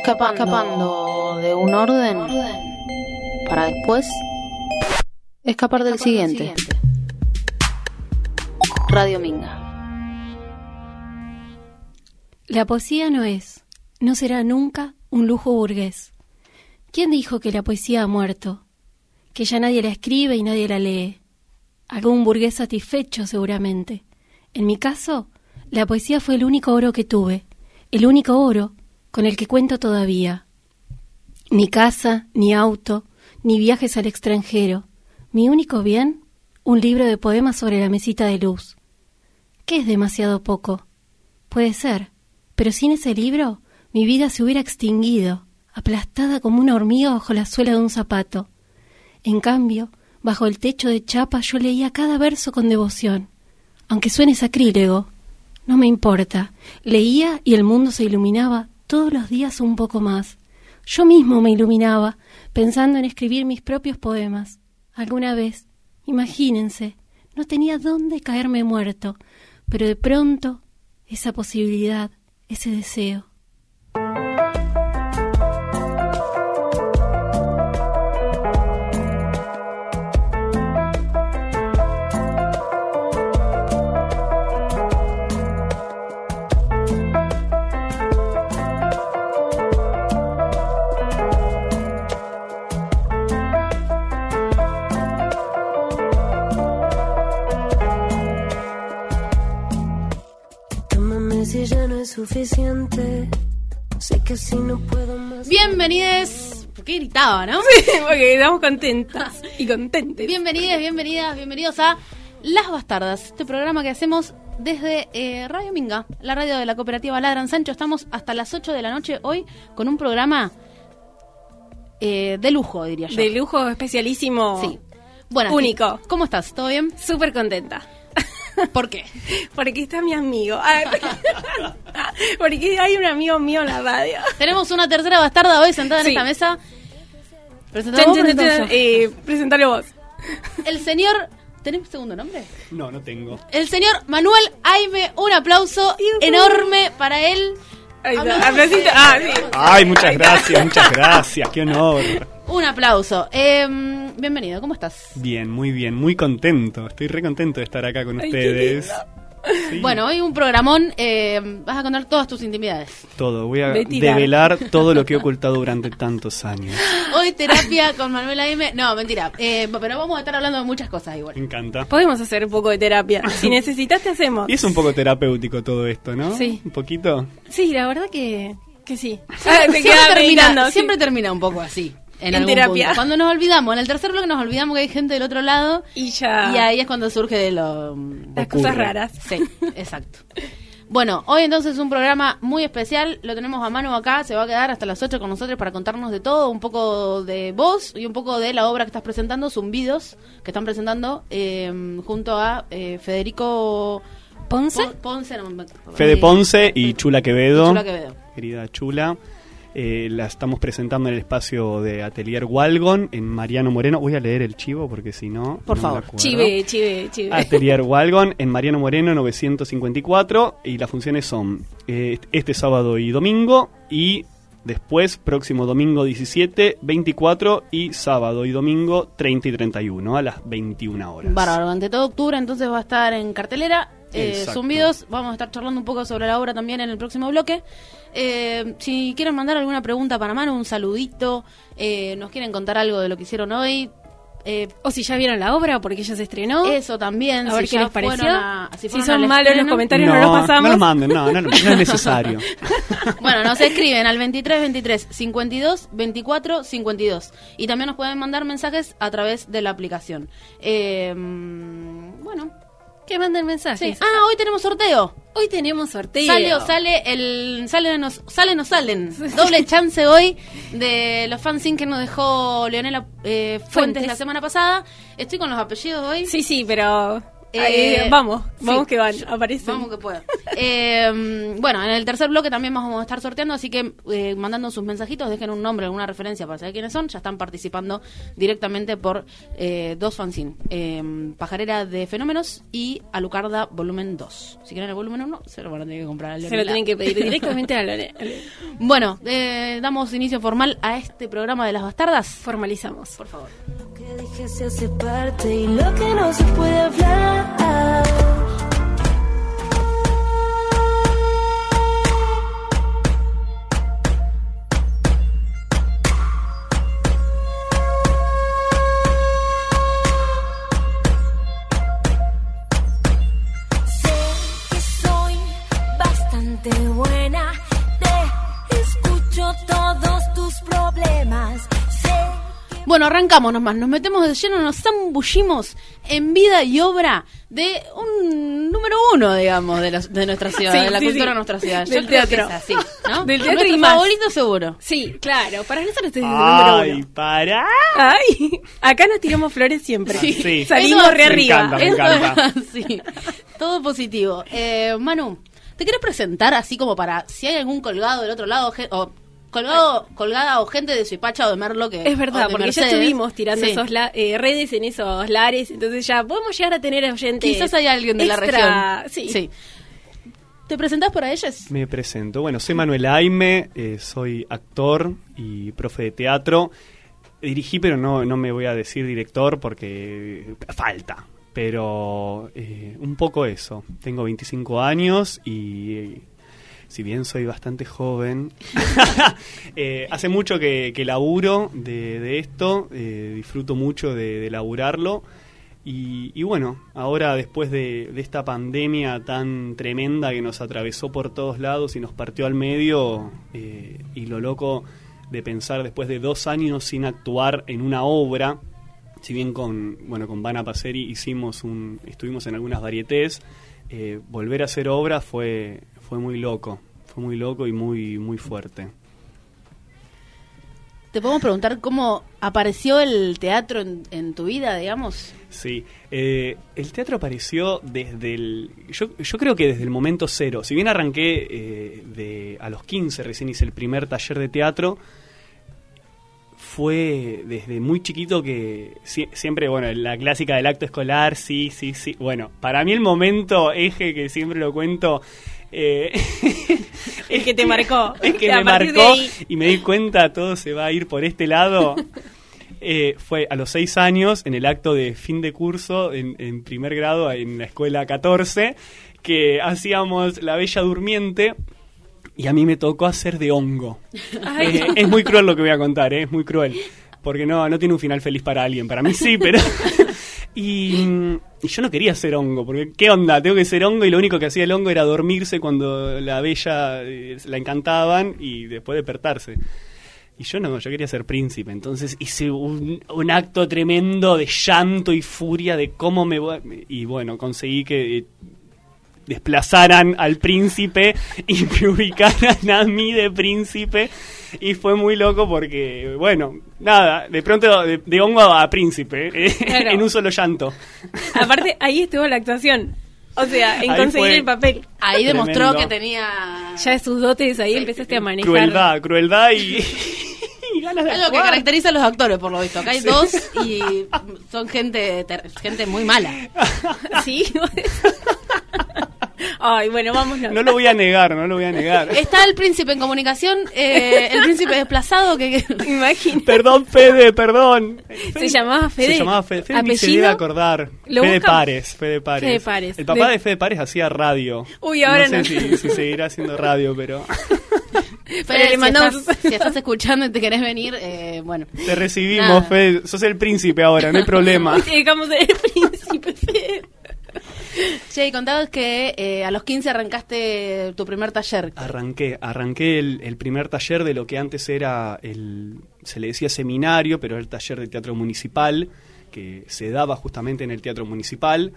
escapando, escapando de un orden para después escapar del siguiente. Radio Minga. La poesía no es, no será nunca un lujo burgués. ¿Quién dijo que la poesía ha muerto? Que ya nadie la escribe y nadie la lee. Algún burgués satisfecho seguramente. En mi caso, la poesía fue el único oro que tuve, el único oro con el que cuento todavía. Ni casa, ni auto, ni viajes al extranjero. Mi único bien, un libro de poemas sobre la mesita de luz. ¿Qué es demasiado poco? Puede ser, pero sin ese libro mi vida se hubiera extinguido, aplastada como una hormiga bajo la suela de un zapato. En cambio, bajo el techo de chapa yo leía cada verso con devoción. Aunque suene sacrílego, no me importa. Leía y el mundo se iluminaba todos los días un poco más. Yo mismo me iluminaba, pensando en escribir mis propios poemas. Alguna vez, imagínense, no tenía dónde caerme muerto, pero de pronto esa posibilidad, ese deseo. Suficiente. Sé que si no puedo más. Bienvenidos. ¿Por qué gritaba, no? Sí, porque estamos contentas y contentes. Bienvenidas, bienvenidas, bienvenidos a Las Bastardas, este programa que hacemos desde eh, Radio Minga, la radio de la cooperativa Ladran Sancho. Estamos hasta las 8 de la noche hoy con un programa eh, de lujo, diría yo. De lujo especialísimo. Sí. Bueno, único. ¿Cómo estás? ¿Todo bien? Súper contenta. ¿Por qué? Porque está mi amigo. Porque hay un amigo mío en la radio. Tenemos una tercera bastarda hoy sentada en esta mesa. Presentalo vos. Eh, presentalo vos. El señor. ¿Tenés segundo nombre? No, no tengo. El señor Manuel Aime. Un aplauso enorme para él. Ah, Ay, muchas gracias, muchas gracias. Qué honor. Un aplauso. Eh, bienvenido, ¿cómo estás? Bien, muy bien, muy contento. Estoy re contento de estar acá con ustedes. Bueno, hoy un programón, eh, vas a contar todas tus intimidades. Todo, voy a develar todo lo que he ocultado durante tantos años. Hoy terapia con Manuela M. No, mentira, eh, pero vamos a estar hablando de muchas cosas igual. Me encanta. Podemos hacer un poco de terapia. Si necesitas, te hacemos. Y es un poco terapéutico todo esto, ¿no? Sí. Un poquito. Sí, la verdad que, que sí. Siempre, termina, siempre termina un poco así en, terapia. Cuando nos olvidamos, en el tercer bloque nos olvidamos que hay gente del otro lado y ya y ahí es cuando surge de lo las cosas raras. Sí, exacto. Bueno, hoy entonces es un programa muy especial, lo tenemos a mano acá, se va a quedar hasta las 8 con nosotros para contarnos de todo, un poco de vos y un poco de la obra que estás presentando, Zumbidos, que están presentando eh, junto a eh, Federico Ponce. Ponce Fede Ponce y Chula Quevedo. Chula Quevedo. Querida Chula. Eh, la estamos presentando en el espacio de Atelier Walgon en Mariano Moreno. Voy a leer el chivo porque si no. Por favor. Chive, chive, chive. Atelier Walgon en Mariano Moreno 954 y las funciones son eh, este sábado y domingo y después próximo domingo 17, 24 y sábado y domingo 30 y 31 a las 21 horas. Bárbaro, durante todo octubre entonces va a estar en cartelera. Eh, zumbidos, vamos a estar charlando un poco sobre la obra también en el próximo bloque. Eh, si quieren mandar alguna pregunta para Manu, un saludito, eh, nos quieren contar algo de lo que hicieron hoy. Eh, o si ya vieron la obra porque ya se estrenó. Eso también. A ver si qué les pareció. si, son malos los comentarios, no, los pasamos. No los manden, no, no, no, es necesario. bueno, nos escriben al 23 23 52 24 52. Y también nos pueden mandar mensajes a través de la aplicación. Eh, bueno, que manden mensajes. Ah, hoy tenemos sorteo. Hoy tenemos sorteo. Sale o sale el sale nos salen o salen. Doble chance hoy de los fanzines que nos dejó Leonela eh, Fuentes, la semana pasada. Estoy con los apellidos hoy. Sí, sí, pero Eh, vamos, vamos sí, que van, aparecen. Vamos que puedo. Eh, bueno, en el tercer bloque también vamos a estar sorteando, así que eh, mandando sus mensajitos, dejen un nombre, alguna referencia para saber quiénes son. Ya están participando directamente por dos fanzines: eh, Pajarera de Fenómenos y Alucarda Volumen 2. Si quieren el volumen 1, se lo van a tener que comprar al Se lo tienen que pedir directamente a Lore. Bueno, damos inicio formal a este programa de las bastardas. Formalizamos. Por favor. Dije se hace parte y lo que no se puede hablar. Bueno, arrancamos nomás, nos metemos de lleno, nos zambullimos en vida y obra de un número uno, digamos, de, los- de nuestra ciudad, Sí, de la sí, cultura sí. de nuestra ciudad. Del teatro. es así, ¿no? Del teatro y más. favorito seguro. Sí, claro, para nosotros este es el número ¡Ay, uno. para! Ay, acá nos tiramos flores siempre. Sí. Salimos Eso- re Me arriba. encanta, me Eso encanta. así. Todo positivo. Eh, Manu, ¿te querés presentar así como para si hay algún colgado del otro lado o colgado, colgada o gente de Suipacha o de Merlo que Es verdad, porque ya estuvimos tirando Sí. esos la- eh, redes en esos lares, entonces ya podemos llegar a tener oyentes. Quizás hay alguien de la región. Sí. ¿Te presentás para ellas? Me presento. Bueno, soy Manuel Aime, eh, soy actor y profe de teatro. Dirigí, pero no, no me voy a decir director porque falta. Pero eh, un poco eso. Tengo 25 años y eh, si bien soy bastante joven, eh, hace mucho que, que laburo de, de esto, eh, disfruto mucho de, de laburarlo. Y, y bueno, ahora después de, de esta pandemia tan tremenda que nos atravesó por todos lados y nos partió al medio, eh, y lo loco de pensar después de dos años sin actuar en una obra, si bien con bueno con Vana Passeri hicimos un, estuvimos en algunas varietés, eh, volver a hacer obra fue fue muy loco, fue muy loco y muy muy fuerte. ¿Te podemos preguntar cómo apareció el teatro en, en tu vida, digamos? Sí, eh, el teatro apareció desde el... Yo, yo creo que desde el momento cero. Si bien arranqué eh, de, a los 15, recién hice el primer taller de teatro, fue desde muy chiquito que sie- siempre, bueno, la clásica del acto escolar, sí, sí, sí. Bueno, para mí el momento eje que siempre lo cuento... eh, El que te marcó. es que me marcó y me di cuenta todo se va a ir por este lado. Eh, fue a los seis años en el acto de fin de curso en, en primer grado en la escuela 14 que hacíamos la bella durmiente y a mí me tocó hacer de hongo. Eh, es muy cruel lo que voy a contar, eh, es muy cruel. Porque no, no tiene un final feliz para alguien. Para mí sí, pero... y, y yo no quería ser hongo, porque ¿qué onda? Tengo que ser hongo y lo único que hacía el hongo era dormirse cuando la bella eh, la encantaban y después despertarse. Y yo no, yo quería ser príncipe. Entonces hice un, un acto tremendo de llanto y furia de cómo me voy... Y bueno, conseguí que... eh, desplazaran al príncipe y me ubicaran a mí de príncipe y fue muy loco porque bueno nada de pronto de, de hongo a príncipe eh, Claro. en un solo llanto Aparte, ahí estuvo la actuación. O sea, en Ahí conseguir fue. el papel. Ahí demostró Tremendo. que tenía Ya de sus dotes ahí empezaste a manejar. crueldad crueldad y, y ganas de algo que caracteriza a los actores, por lo visto. Acá hay dos y son gente gente muy mala. Sí. Ay, bueno, vámonos. no lo voy a negar no lo voy a negar Está el príncipe en comunicación, eh, el príncipe desplazado que... Imagínate. perdón Fede perdón Se llamaba Fede. Se llamaba Fede. Fede ni se ¿Apellido? debe acordar. ¿Lo Fede? Pares, Fede Pares. Fede Pares. El papá De- de, Fede Pares hacía radio. Uy, ahora no. no. sé si, si seguirá haciendo radio, pero Pero le mandamos- Si estás, si estás escuchando y te querés venir, eh, bueno. te recibimos, Nada. Fede. Sos el príncipe ahora, no hay problema. Te dejamos ser el príncipe Fede. Che, contabas que eh, a los 15 arrancaste tu primer taller. Arranqué, arranqué el, el primer taller de lo que antes era el, se le decía seminario, pero era el taller de teatro municipal, que se daba justamente en el teatro municipal,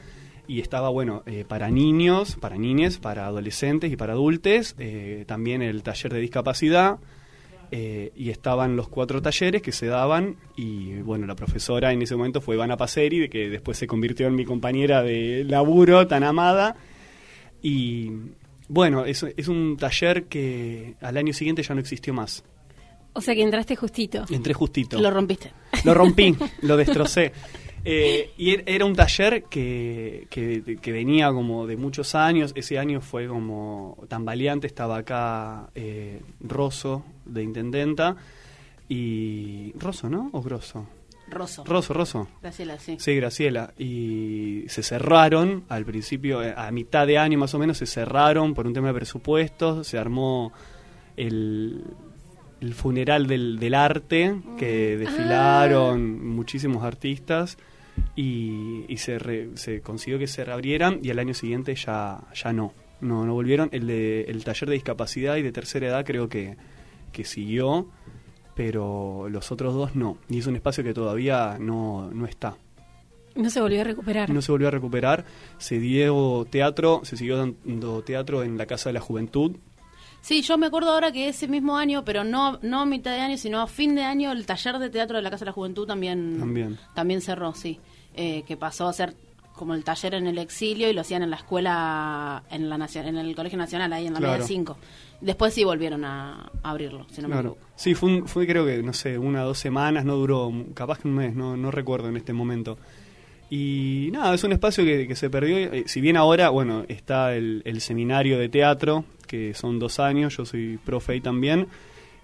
y estaba, bueno, eh, para niños, para niñas, para adolescentes y para adultos, eh, también el taller de discapacidad, eh, y estaban los cuatro talleres que se daban y bueno, la profesora en ese momento fue Ivana Paceri, que después se convirtió en mi compañera de laburo tan amada. Y bueno, es, es un taller que al año siguiente ya no existió más. O sea que entraste justito. Entré justito. Lo rompiste. Lo rompí, lo destrocé. Eh, y er- era un taller que, que, que venía como de muchos años. Ese año fue como tambaleante. Estaba acá eh, Rosso, de Intendenta. Y. Rosso, ¿no? ¿O Grosso? Rosso. Rosso, Rosso. Graciela, sí. Sí, Graciela. Y se cerraron al principio, eh, a mitad de año más o menos, se cerraron por un tema de presupuestos. Se armó el, el funeral del, del arte, que desfilaron muchísimos artistas. Y, y se, re- se consiguió que se reabrieran y al año siguiente ya, ya no. No, no volvieron. El, de, el taller de discapacidad y de tercera edad creo que, que siguió, pero los otros dos no. Y es un espacio que todavía no, no está. No se volvió a recuperar. No se volvió a recuperar. Se dio teatro, se siguió dando teatro en la Casa de la Juventud. Sí, yo me acuerdo ahora que ese mismo año, pero no, no a mitad de año, sino a fin de año, el taller de teatro de la Casa de la Juventud también, También. también cerró, sí. Eh, que pasó a ser como el taller en el exilio y lo hacían en la escuela, en la en el Colegio Nacional, ahí en la Claro. media 5. Después sí volvieron a, a abrirlo, si no me Claro. equivoco. Sí, fue, un- fue creo que, no sé, una o dos semanas, no duró, capaz que un mes, no, no recuerdo en este momento. Y nada, es un espacio que, que se perdió. eh, Si bien ahora, bueno, está el, el seminario de teatro, que son dos años, yo soy profe ahí también,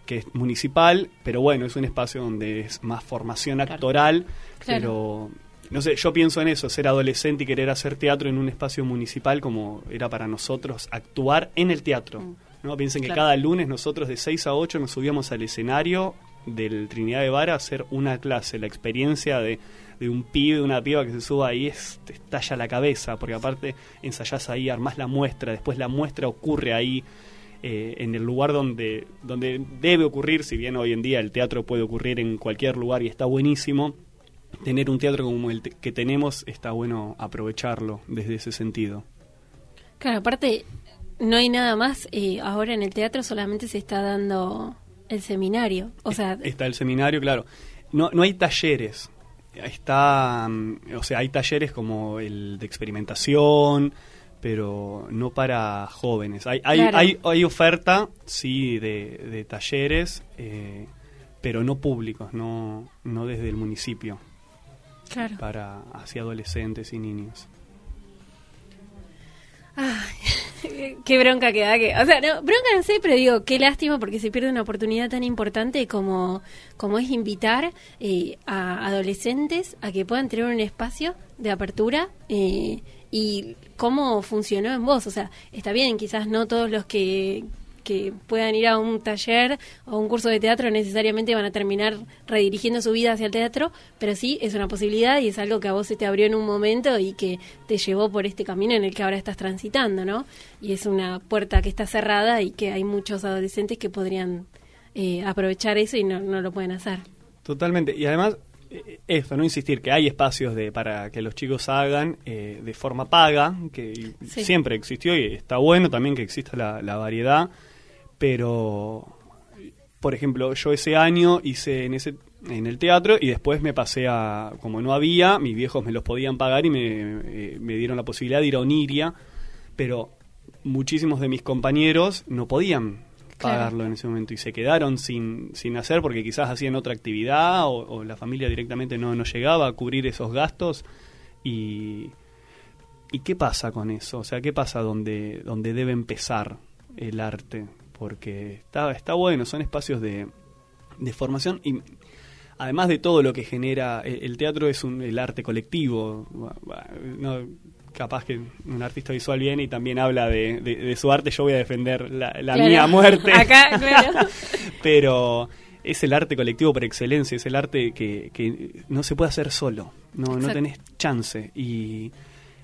que es municipal, pero bueno, es un espacio donde es más formación actoral, Claro. pero no sé, yo pienso en eso, ser adolescente y querer hacer teatro en un espacio municipal como era para nosotros actuar en el teatro. Mm. ¿no? Piensen que cada lunes nosotros de 6 a 8 nos subíamos al escenario del Trinidad de Vara a hacer una clase. La experiencia de, de un pibe, una piba que se suba ahí es, te estalla la cabeza, porque aparte ensayás ahí, armás la muestra, después la muestra ocurre ahí. eh, en el lugar donde, donde debe ocurrir, si bien hoy en día el teatro puede ocurrir en cualquier lugar y está buenísimo, tener un teatro como el que tenemos está bueno aprovecharlo desde ese sentido. Claro, aparte, no hay nada más. eh, ahora en el teatro solamente se está dando el seminario. O sea, Está el seminario, claro. No, no hay talleres. Está, mm, o sea, hay talleres como el de experimentación, pero no para jóvenes. Hay, hay, Claro. hay, hay oferta, sí, de, de talleres, eh, pero no públicos, no, no desde el municipio, claro. para hacia adolescentes y niños. Qué bronca que da que. O sea, no, bronca no sé, pero digo, qué lástima porque se pierde una oportunidad tan importante como, como es invitar eh, a adolescentes a que puedan tener un espacio de apertura eh, y cómo funcionó en vos. O sea, está bien, quizás no todos los que, que puedan ir a un taller o un curso de teatro necesariamente van a terminar redirigiendo su vida hacia el teatro, pero sí es una posibilidad y es algo que a vos se te abrió en un momento y que te llevó por este camino en el que ahora estás transitando, ¿no? Y es una puerta que está cerrada y que hay muchos adolescentes que podrían eh, aprovechar eso y no, no lo pueden hacer. Totalmente. Y además, eh, esto, no insistir, que hay espacios de para que los chicos hagan eh, de forma paga, que Sí. siempre existió y está bueno también que exista la, la variedad, pero, por ejemplo, yo ese año hice en ese en el teatro y después me pasé a, como no había, mis viejos me los podían pagar y me, eh, me dieron la posibilidad de ir a Oniria, pero muchísimos de mis compañeros no podían Claro. pagarlo en ese momento y se quedaron sin, sin hacer porque quizás hacían otra actividad o, o la familia directamente no, no llegaba a cubrir esos gastos y, ¿y qué pasa con eso? O sea, ¿qué pasa donde, donde debe empezar el arte? Porque está, está bueno, son espacios de, de formación y además de todo lo que genera, el, el teatro es un, el arte colectivo. No, capaz que un artista visual viene y también habla de, de- de su arte, yo voy a defender la, la Claro. mía muerte. Acá, claro. Pero es el arte colectivo por excelencia, es el arte que, que no se puede hacer solo, no, no tenés chance. Y,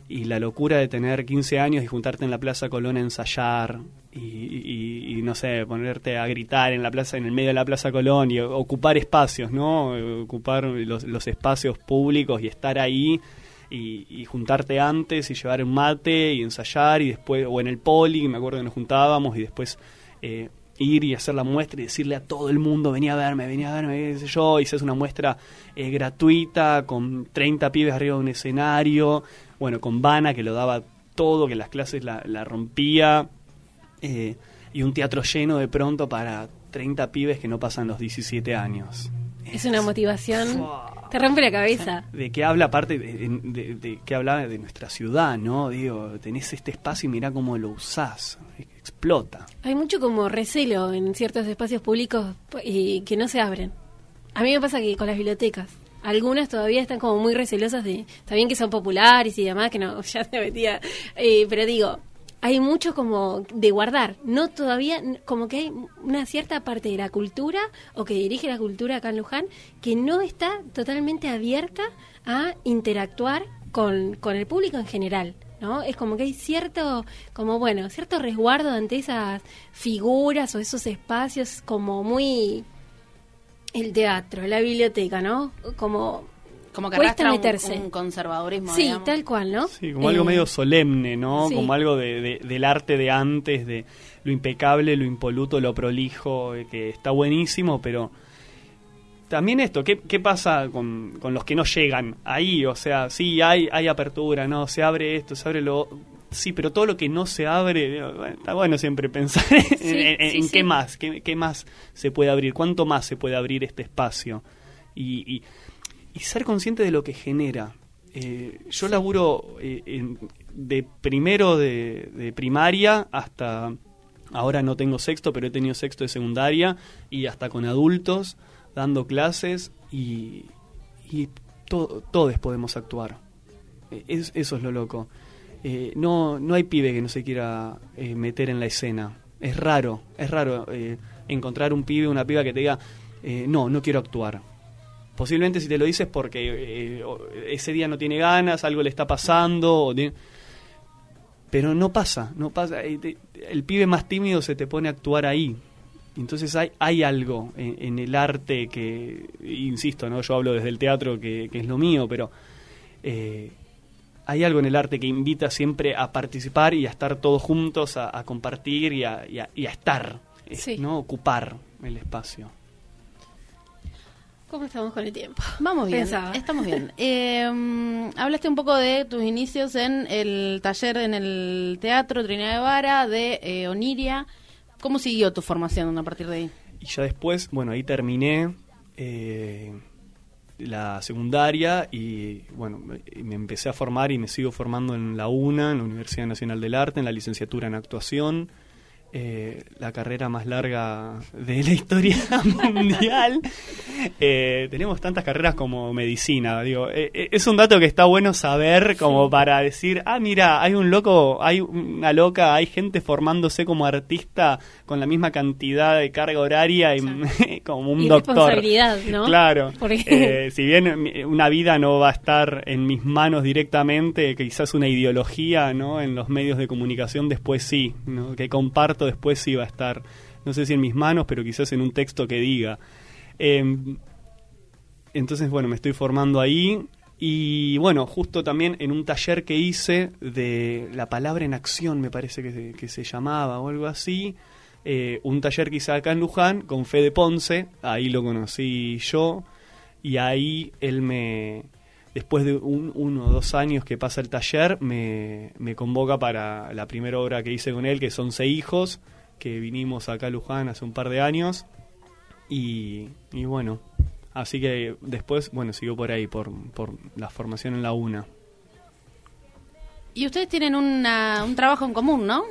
y la locura de tener 15 años y juntarte en la Plaza Colón a ensayar y, no sé, ponerte a gritar en la plaza, en el medio de la Plaza Colón y ocupar espacios, ¿no? Ocupar los, espacios públicos y estar ahí y, y juntarte antes y llevar un mate y ensayar y después, o en el poli, me acuerdo que nos juntábamos y después eh, ir y hacer la muestra y decirle a todo el mundo, venía a verme, venía a verme, qué sé yo, y una muestra eh, gratuita con 30 pibes arriba de un escenario, bueno, con Vana que lo daba todo, que en las clases la, la rompía, eh, y un teatro lleno de pronto para 30 pibes que no pasan los 17 años. Es una motivación. Te rompe la cabeza. De qué habla, aparte de, de, de- de qué habla de nuestra ciudad, ¿no? Digo, tenés este espacio y mirá cómo lo usás, explota. Hay mucho como recelo en ciertos espacios públicos y que no se abren. A mí me pasa que con las bibliotecas. Algunas todavía están como muy recelosas de... Está bien que son populares y demás, que no, ya se metía... eh, pero digo, hay mucho como de guardar. No todavía, como que hay una cierta parte de la cultura o que dirige la cultura acá en Luján que no está totalmente abierta a interactuar con, con el público en general. ¿no? Es como que hay cierto, como bueno, cierto resguardo ante esas figuras o esos espacios como muy el teatro, la biblioteca, ¿no? Como Como que Cuesta arrastra un- meterse. Un, conservadurismo. sí, digamos. tal cual, ¿no? Sí, como algo Eh, medio solemne, ¿no? sí. Como algo de, de- del arte de antes, de lo impecable, lo impoluto, lo prolijo, eh, que está buenísimo, pero también esto, ¿qué, qué pasa con, con los que no llegan ahí? O sea, sí, hay, hay apertura, ¿no? Se abre esto, se abre lo... Sí, pero todo lo que no se abre, está bueno siempre pensar en, en- en sí, sí. qué más, qué, qué más se puede abrir, cuánto más se puede abrir este espacio. Y, y- y ser consciente de lo que genera. Eh, yo laburo eh, en- de primero de, de primaria hasta ahora no tengo sexto, pero he tenido sexto de secundaria y hasta con adultos dando clases y, y to- todos podemos actuar. Eh, es- eso es lo loco. Eh, no, no hay pibe que no se quiera eh, meter en la escena. Es raro, es raro eh, encontrar un pibe, una piba que te diga, no, no quiero actuar. Posiblemente si te lo dices porque ese día no tiene ganas, algo le está pasando, pero no pasa, no pasa. El pibe más tímido se te pone a actuar ahí. Entonces hay, hay algo en, el arte que, insisto, no yo hablo desde el teatro que, es lo mío, pero hay algo en el arte que invita siempre a participar y a estar todos juntos, a, a compartir y a, y a- y a estar, eh, Sí. ¿no? ocupar el espacio. ¿Cómo estamos con el tiempo? Vamos bien, Pensaba. estamos bien. Eh, hablaste un poco de tus inicios en el taller en el Teatro Trinidad de Vara, de eh, Oniria. ¿Cómo siguió tu formación a partir de ahí? Y ya después, bueno, ahí terminé eh, la secundaria y bueno, me- empecé a formar y me sigo formando en la UNA, en la Universidad Nacional del Arte, en la licenciatura en actuación. Eh, la carrera más larga de la historia mundial. Eh, tenemos tantas carreras como medicina. Digo, eh, es un dato que está bueno saber como para decir, ah, mira, hay un loco, hay una loca, hay gente formándose como artista con la misma cantidad de carga horaria y como un Y doctor. responsabilidad, ¿no? Claro. Porque- si bien una vida no va a estar en mis manos directamente, quizás una ideología, ¿no? En los medios de comunicación después sí, ¿no? Que comparto después sí va a estar, no sé si en mis manos, pero quizás en un texto que diga. Eh, entonces, bueno, me estoy formando ahí. Y bueno, justo también en un taller que hice de la palabra en acción, me parece que se, que se llamaba o algo así. eh, un taller que hice acá en Luján con Fede Ponce, ahí lo conocí yo. Y ahí él me, después de un, uno o dos años que pasa el taller, me, me convoca para la primera obra que hice con él, que son Seis Hijos, que vinimos acá a Luján hace un par de años. Y, y bueno, así que después, bueno, siguió por ahí, por, por la formación en la UNA. Y ustedes tienen una- un trabajo en común, ¿no?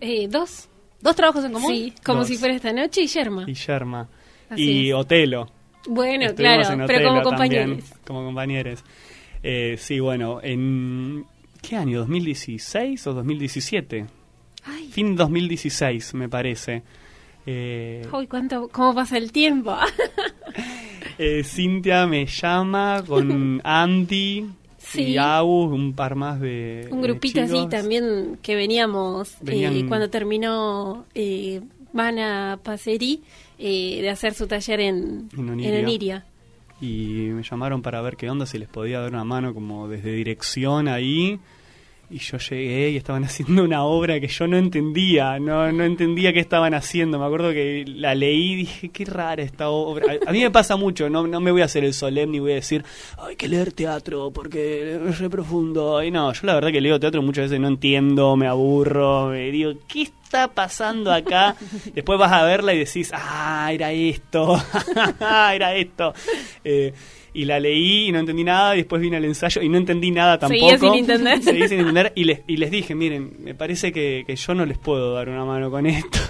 Eh, dos. ¿Dos trabajos en común? Sí, como Dos. si fuera esta noche y Yerma. Y Yerma. Así y es. Otelo. Bueno, Estuvimos claro, en pero como compañeros. como compañeros. Eh, sí, bueno, en... ¿Qué año? ¿2016 o 2017? Ay, Fin 2016, me parece. Eh, uy, cuánto, cómo pasa el tiempo. eh, Cintia me llama con Andy Sí. y Agus, un par más de Un de grupito así también que veníamos eh, Venían- cuando terminó eh, Vana Paseri eh, de hacer su taller en, En Oniria. en Oniria. y me llamaron para ver qué onda, si les podía dar una mano como desde dirección ahí. Y yo llegué y estaban haciendo una obra que yo no entendía, no, no entendía qué estaban haciendo. Me acuerdo que la leí y dije, qué rara esta obra. A, a mí me pasa mucho, no, no me voy a hacer el solemne y voy a decir, hay que leer teatro porque es re profundo. Y no, yo la verdad que leo teatro muchas veces no entiendo, me aburro, me digo, ¿qué está pasando acá? Después vas a verla y decís, ah, era esto, era esto. Eh, y la leí y no entendí nada, y después vine al ensayo y no entendí nada tampoco. Seguía sin entender. Seguí sin entender y les, y les dije, miren, me parece que, que yo no les puedo dar una mano con esto.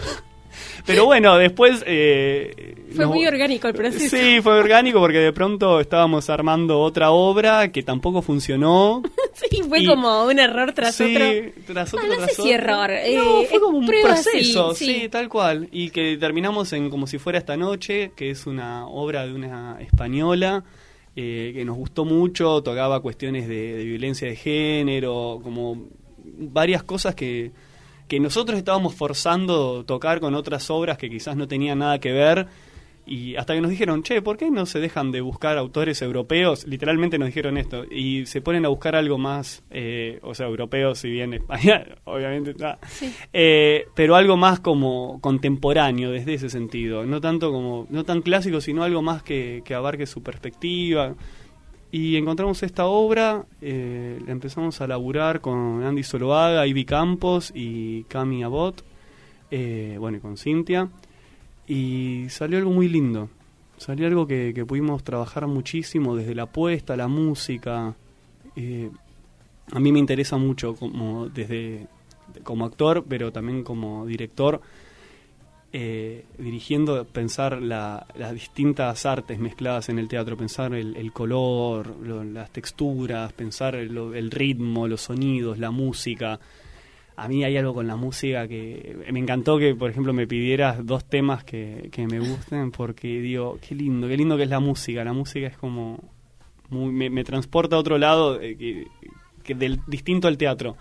Pero bueno, después... eh, Fue nos- muy orgánico el proceso. Sí, fue orgánico porque de pronto estábamos armando otra obra que tampoco funcionó. Sí, fue Y- como un error tras sí, otro. tras No, otro, no sé tras si otro. error, No, eh, fue como un prueba, sí, proceso, sí. sí, tal cual. Y que terminamos en Como si fuera esta noche, que es una obra de una española eh, que nos gustó mucho, tocaba cuestiones de, de violencia de género, como varias cosas que, que nosotros estábamos forzando tocar con otras obras que quizás no tenían nada que ver. Y hasta que nos dijeron, che, ¿por qué no se dejan de buscar autores europeos? Literalmente nos dijeron esto. Y se ponen a buscar algo más, eh, o sea, europeo, si bien España, obviamente está. Eh, pero algo más como contemporáneo desde ese sentido. No tanto como, no tan clásico, sino algo más que, que abarque su perspectiva. Y encontramos esta obra, eh, la empezamos a laburar con Andy Soloaga, Ivy Campos y Cami Abbott, eh, bueno, y con Cintia. Y salió algo muy lindo. Salió algo que, que pudimos trabajar muchísimo, desde la apuesta, la música. Eh, a mí me interesa mucho como desde como actor, pero también como director, eh, dirigiendo, pensar la- las distintas artes mezcladas en el teatro, pensar el, el color, lo- las texturas, pensar el, el ritmo, los sonidos, la música. A mí hay algo con la música que me encantó que, por ejemplo, me pidieras dos temas que, que me gusten porque digo, qué lindo, qué lindo que es la música. La música es como, muy- me, me transporta a otro lado eh, que, que del distinto al teatro.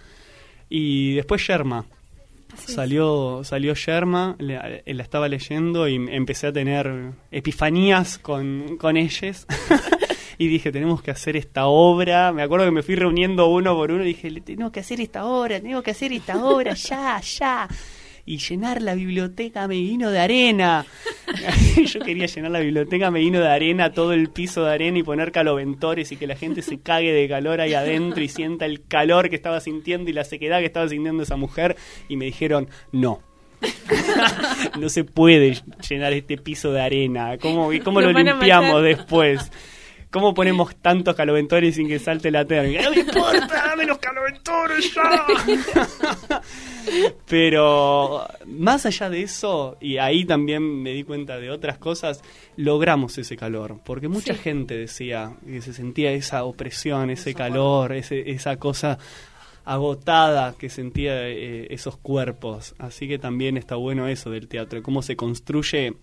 Y después Yerma. Salió, salió Yerma, le- la estaba leyendo y empecé a tener epifanías con, con ellas. y dije, tenemos que hacer esta obra. Me acuerdo que me fui reuniendo uno por uno y dije, "Le- tenemos que hacer esta obra, tenemos que hacer esta obra, ya, ya. Y llenar la biblioteca Meguino de arena. Yo quería llenar la biblioteca Meguino de arena, todo el piso de arena y poner caloventores y que la gente se cague de calor ahí adentro y sienta el calor que estaba sintiendo y la sequedad que estaba sintiendo esa mujer. Y me dijeron, no. no se puede llenar este piso de arena. ¿Cómo, y cómo Lo limpiamos después? ¿Cómo ponemos tantos caloventores sin que salte la térmica? No me importa, dame los caloventores ya. Pero más allá de eso, y ahí también me di cuenta de otras cosas, logramos ese calor. Porque mucha Sí. gente decía que se sentía esa opresión, ese calor, ese, esa cosa agotada que sentía eh, esos cuerpos. Así que también está bueno eso del teatro, cómo se construye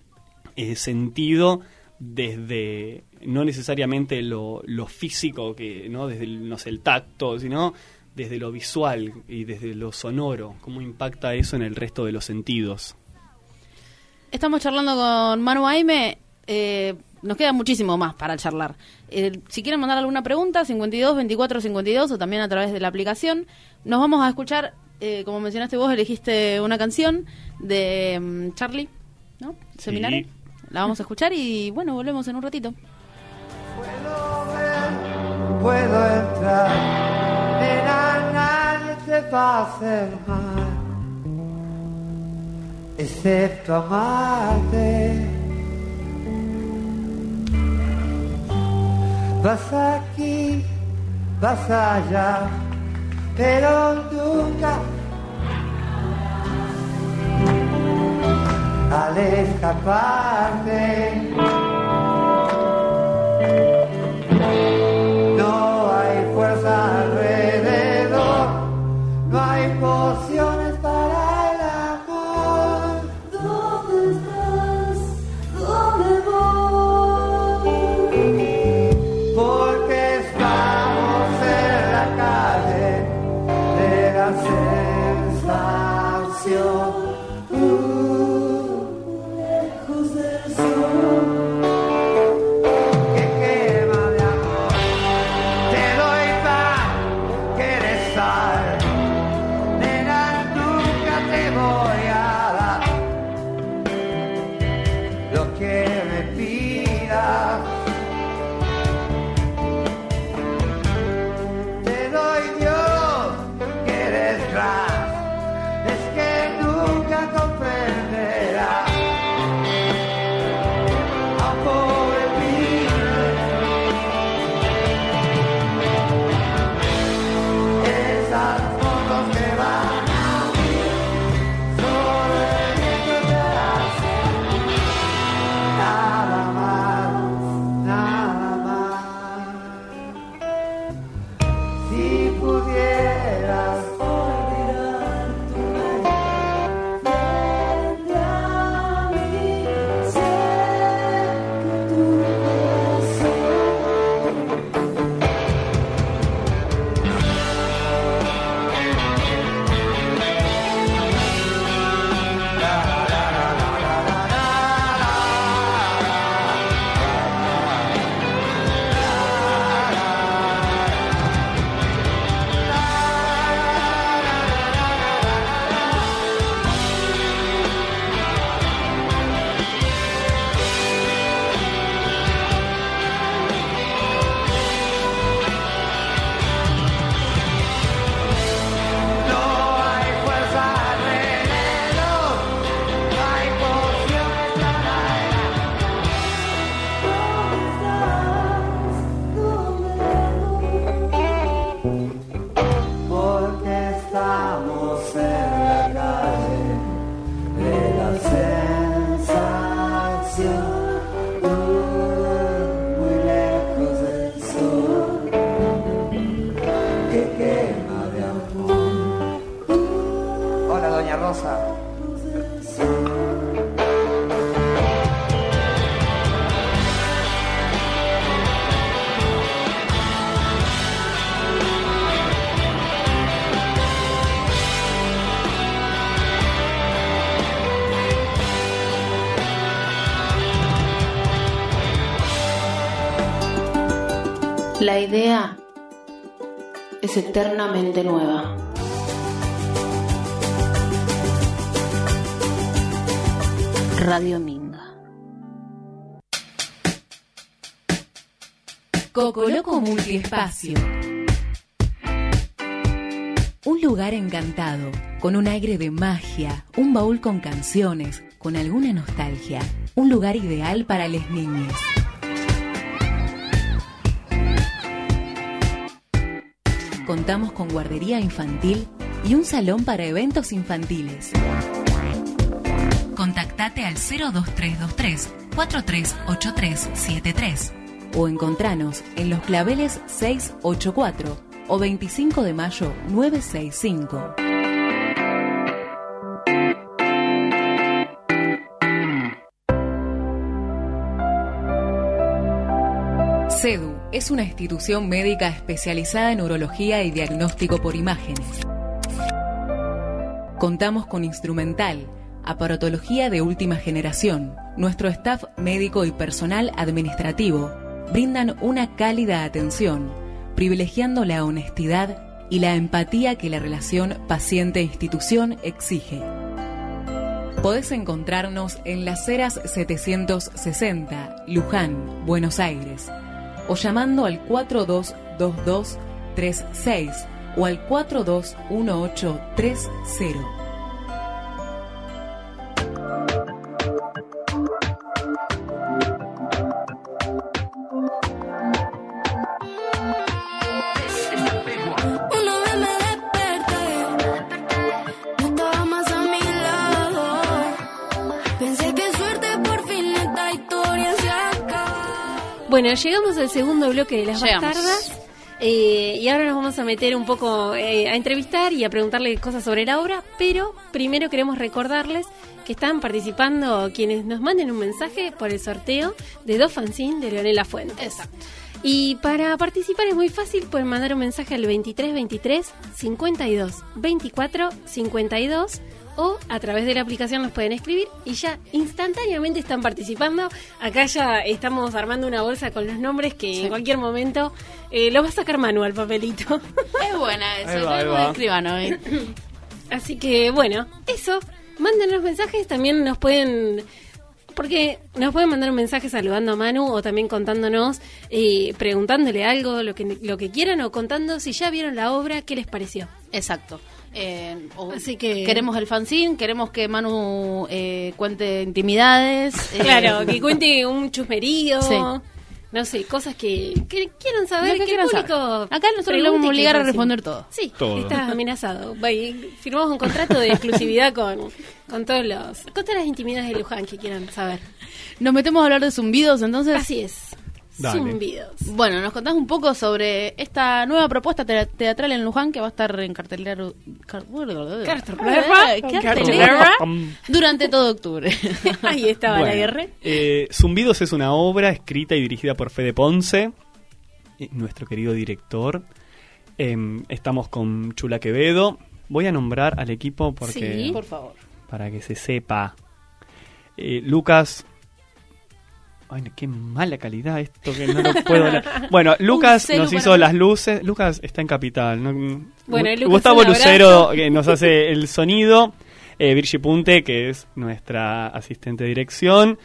eh, sentido desde no necesariamente lo, lo físico que no desde el, no sé, el tacto sino desde lo visual y desde lo sonoro cómo impacta eso en el resto de los sentidos Estamos charlando con Manu Aime. eh, nos queda muchísimo más para charlar. Eh, si quieren mandar alguna pregunta, 52 24 52 o también a través de la aplicación. Nos vamos a escuchar, eh, como mencionaste vos, elegiste una canción de mm, Charlie, ¿no? Seminario. La vamos a escuchar y bueno, volvemos en un ratito. Puedo ver, puedo entrar, nena, nadie te va a hacer mal, excepto amarte. Vas aquí, vas allá, pero nunca al escaparte. Idea es eternamente nueva. Radio Minga. Cocoloco Multiespacio. Un lugar encantado, con un aire de magia, un baúl con canciones, con alguna nostalgia. Un lugar ideal para les niñas. Contamos con guardería infantil y un salón para eventos infantiles. Contactate al 02323 438373 o encontranos en Los Claveles 684 o 25 de mayo 965. CEDU es una institución médica especializada en urología y diagnóstico por imágenes. Contamos con instrumental, aparatología de última generación. Nuestro staff médico y personal administrativo brindan una cálida atención, privilegiando la honestidad y la empatía que la relación paciente-institución exige. Podés encontrarnos en Las Heras 760, Luján, Buenos Aires, o llamando al 422236 o al 421830. Bueno, llegamos al segundo bloque de las Llegamos. bastardas. eh, y ahora nos vamos a meter un poco eh, a entrevistar y a preguntarle cosas sobre la obra, pero primero queremos recordarles que están participando quienes nos manden un mensaje por el sorteo de dos fanzines de Leonela Fuentes. Exacto. Y para participar es muy fácil, pueden mandar un mensaje al 2323 52 24 52 o a través de la aplicación nos pueden escribir y ya instantáneamente están participando. Acá ya estamos armando una bolsa con los nombres que en cualquier momento eh, lo va a sacar Manu al papelito. Es buena eso. Ahí va, va. de escribano ahí. Así que bueno, eso, manden los mensajes, también nos pueden... Porque nos pueden mandar un mensaje saludando a Manu o también contándonos, eh, preguntándole algo, lo que, lo que quieran o contando si ya vieron la obra, qué les pareció. Exacto. Eh, o- Así que- queremos el fanzine, queremos que Manu eh, cuente intimidades. eh, Claro, que cuente un chusmerío, Sí. no sé, cosas que, que quieran saber, que que, quieran el público saber. Acá nosotros le vamos a obligar a responder todo. Sí, Todo. estás amenazado. Va, y Firmamos un contrato de exclusividad con, con todos los, con todas las intimidades de Luján que quieran saber. Nos metemos a hablar de zumbidos, entonces. Así es. Dale. Zumbidos. Bueno, nos contás un poco sobre esta nueva propuesta te- teatral en Luján que va a estar en cartelera, car- Cartelera. Cartelera durante todo octubre. Ahí estaba la guerra. eh, Zumbidos es una obra escrita y dirigida por Fede Ponce, eh, nuestro querido director. Em, estamos con Chula Quevedo. Voy a nombrar al equipo porque Sí. Por favor. para que se sepa. Eh, Lucas. Ay, qué mala calidad esto que no lo puedo leer. Bueno, Lucas nos hizo las luces. Lucas está en Capital. ¿no? Bueno, Lucas, Gustavo. Lucero, que nos hace el sonido. Eh, Virgi Punte, que es nuestra asistente de dirección.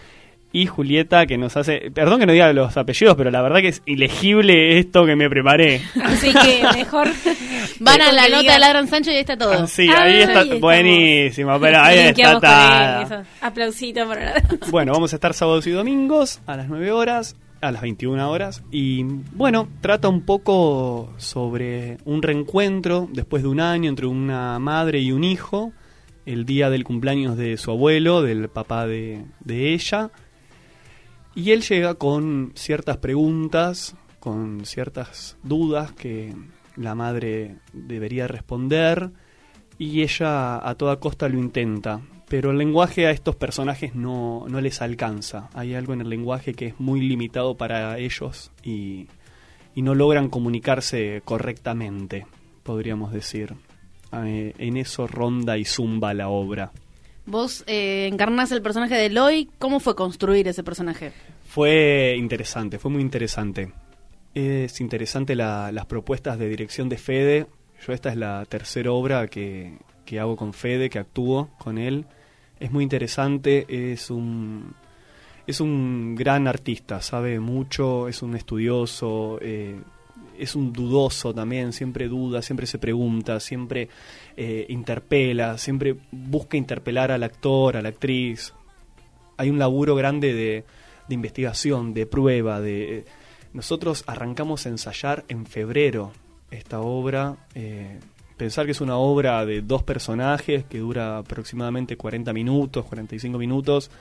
Y Julieta, que nos hace. Perdón que no diga los apellidos, pero la verdad que es ilegible esto que me preparé. Así que mejor. Van a la nota de la Gran Sancho y ahí está todo. Ah, sí, Ah, ahí está. ahí estamos. buenísimo, pero ahí está. Aplausito para Bueno, vamos a estar sábados y domingos a las 9 horas, a las 21 horas. Y bueno, trata un poco sobre un reencuentro después de un año entre una madre y un hijo, el día del cumpleaños de su abuelo, del papá de, de ella. Y él llega con ciertas preguntas, con ciertas dudas que la madre debería responder y ella a toda costa lo intenta. Pero el lenguaje a estos personajes no, no les alcanza. Hay algo en el lenguaje que es muy limitado para ellos y, y no logran comunicarse correctamente, podríamos decir. Eh, en eso ronda y zumba la obra. Vos eh, encarnás el personaje de Eloy. ¿Cómo fue construir ese personaje? Fue interesante, fue muy interesante. Es interesante la- las propuestas de dirección de Fede. Yo esta es la tercera obra que, que hago con Fede, que actúo con él. Es muy interesante, es un, es un gran artista, sabe mucho, es un estudioso, eh, es un dudoso también, siempre duda, siempre se pregunta, siempre eh, interpela, siempre busca interpelar al actor, a la actriz. Hay un laburo grande de, de investigación, de prueba, de... Nosotros arrancamos a ensayar en febrero esta obra. eh, pensar que es una obra de dos personajes que dura aproximadamente 40 minutos, 45 minutos.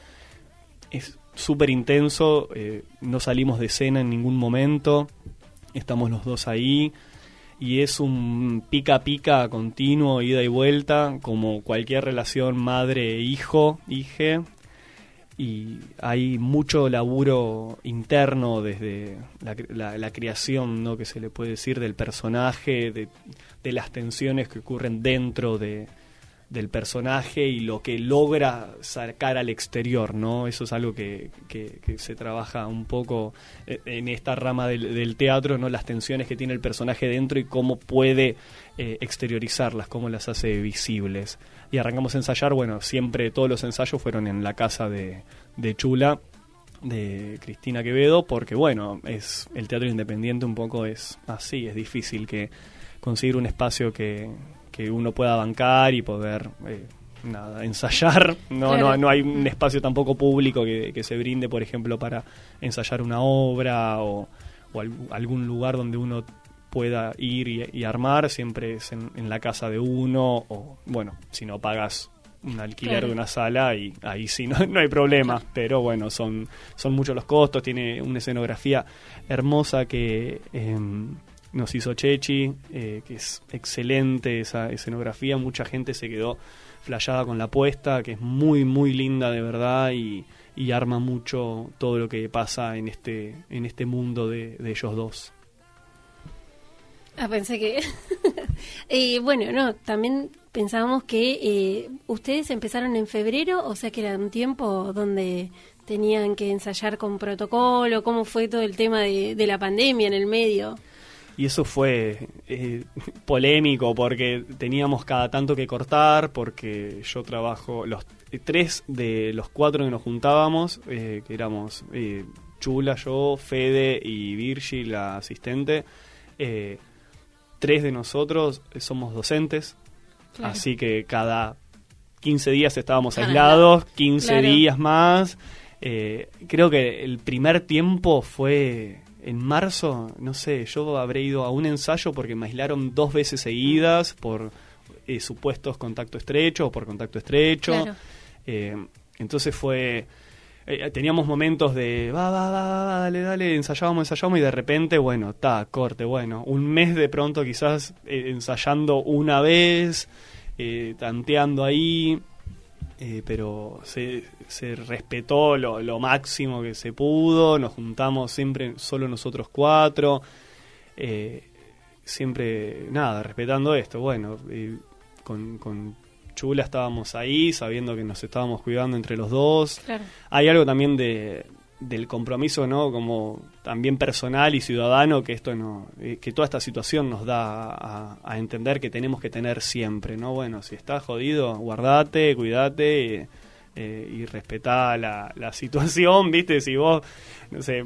Es súper intenso, eh, no salimos de escena en ningún momento, estamos los dos ahí y es un pica pica continuo, ida y vuelta, como cualquier relación madre-hijo, hije. Y hay mucho laburo interno desde la, la- la creación, ¿no? que se le puede decir, del personaje, de, de las tensiones que ocurren dentro de, del personaje y lo que logra sacar al exterior, ¿no? Eso es algo que, que- que se trabaja un poco eh, en esta rama del, del teatro, ¿no? Las tensiones que tiene el personaje dentro y cómo puede eh, exteriorizarlas, cómo las hace visibles. Y arrancamos a ensayar, bueno, siempre todos los ensayos fueron en la casa de, de Chula, de Cristina Quevedo, porque bueno, es el teatro independiente un poco es así, es difícil que conseguir un espacio que, que uno pueda bancar y poder eh, nada, ensayar. No, Claro. no, no hay un espacio tampoco público que, que se brinde, por ejemplo, para ensayar una obra o, o al- algún lugar donde uno pueda ir y, y armar, siempre es en, en la casa de uno o, bueno, si no pagas un alquiler Claro. de una sala y ahí sí no, no hay problema, pero bueno, son, son muchos los costos, tiene una escenografía hermosa que em, nos hizo Chechi, eh, que es excelente esa escenografía, mucha gente se quedó flayada con la puesta, que es muy, muy linda de verdad y, arma mucho todo lo que pasa en este, en este mundo de, de ellos dos. Ah, pensé que... Eh, bueno, no, también pensábamos que eh, ustedes empezaron en febrero, o sea que era un tiempo donde tenían que ensayar con protocolo, cómo fue todo el tema de, de la pandemia en el medio. Y eso fue eh, polémico porque teníamos cada tanto que cortar, porque yo trabajo, los tres de los cuatro que nos juntábamos, eh, que éramos eh, Chula, yo, Fede y Virgi, la asistente, eh, tres de nosotros somos docentes, Claro. así que cada 15 días estábamos Ah, aislados, 15 Claro. días más. Creo que el primer tiempo fue en marzo, no sé, yo habré ido a un ensayo porque me aislaron dos veces seguidas por eh, supuestos contacto estrecho o por contacto estrecho. Claro. Eh, entonces fue... eh, teníamos momentos de, va, va, va, va, dale, dale, ensayábamos, ensayábamos y de repente, bueno, está, corte, bueno, un mes de pronto quizás eh, ensayando una vez, tanteando ahí, eh, pero se, se respetó lo, lo máximo que se pudo, nos juntamos siempre solo nosotros cuatro, eh, siempre, nada, respetando esto, bueno, eh, con, con Chula estábamos ahí, sabiendo que nos estábamos cuidando entre los dos, Claro. hay algo también de del compromiso no como también personal y ciudadano que esto no eh, que toda esta situación nos da a, a entender que tenemos que tener siempre no bueno si estás jodido guardate cuídate eh, y respetá la, la situación viste si vos no sé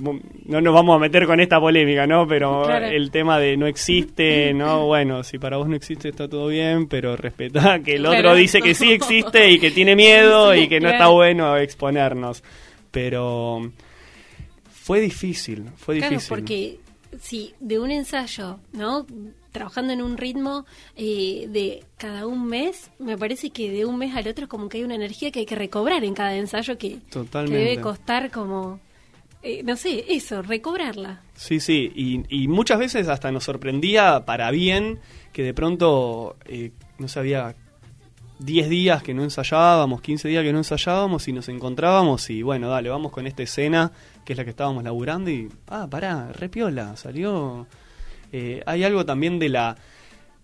no nos vamos a meter con esta polémica no pero Claro. el tema de no existe no bueno si para vos no existe está todo bien pero respetá que el otro Claro. dice que sí existe y que tiene miedo Sí, y que no está bueno exponernos pero fue difícil, fue Claro, difícil. porque si de un ensayo, ¿no? Trabajando en un ritmo eh, de cada un mes, me parece que de un mes al otro es como que hay una energía que hay que recobrar en cada ensayo que, debe costar como, eh, no sé, eso, recobrarla. Sí, sí, y, y muchas veces hasta nos sorprendía para bien que de pronto, eh, no sé, había 10 días que no ensayábamos, 15 días que no ensayábamos y nos encontrábamos y bueno, dale, vamos con esta escena que es la que estábamos laburando y, ah, pará, repiola, salió... Eh, hay algo también de la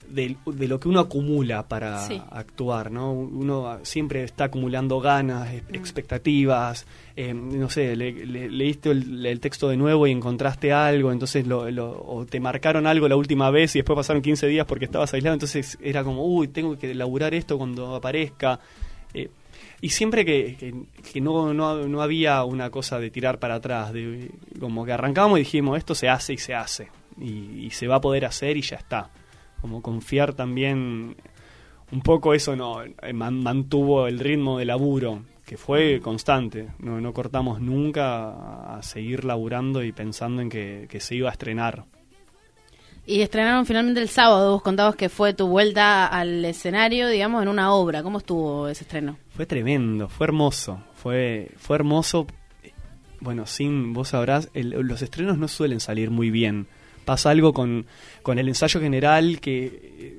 de, de lo que uno acumula para Sí. actuar, ¿no? Uno siempre está acumulando ganas, e- expectativas, eh, no sé, le- le- leíste el, el texto de nuevo y encontraste algo, entonces lo, lo- o te marcaron algo la última vez y después pasaron 15 días porque estabas aislado, entonces era como, uy, tengo que elaborar esto cuando aparezca. Eh, y siempre que, que- que no, no, no había una cosa de tirar para atrás, de, como que arrancamos y dijimos, esto se hace y se hace, y, y se va a poder hacer y ya está. Como confiar también, un poco eso no eh, man- mantuvo el ritmo de laburo, que fue constante, no, no cortamos nunca a, a seguir laburando y pensando en que, que se iba a estrenar. Y estrenaron finalmente el sábado. Vos contabas que fue tu vuelta al escenario, digamos, en una obra. ¿Cómo estuvo ese estreno? Fue tremendo, fue hermoso, fue, fue hermoso. Bueno, sin, vos sabrás, el- los estrenos no suelen salir muy bien. Pasa algo con, con el ensayo general que eh,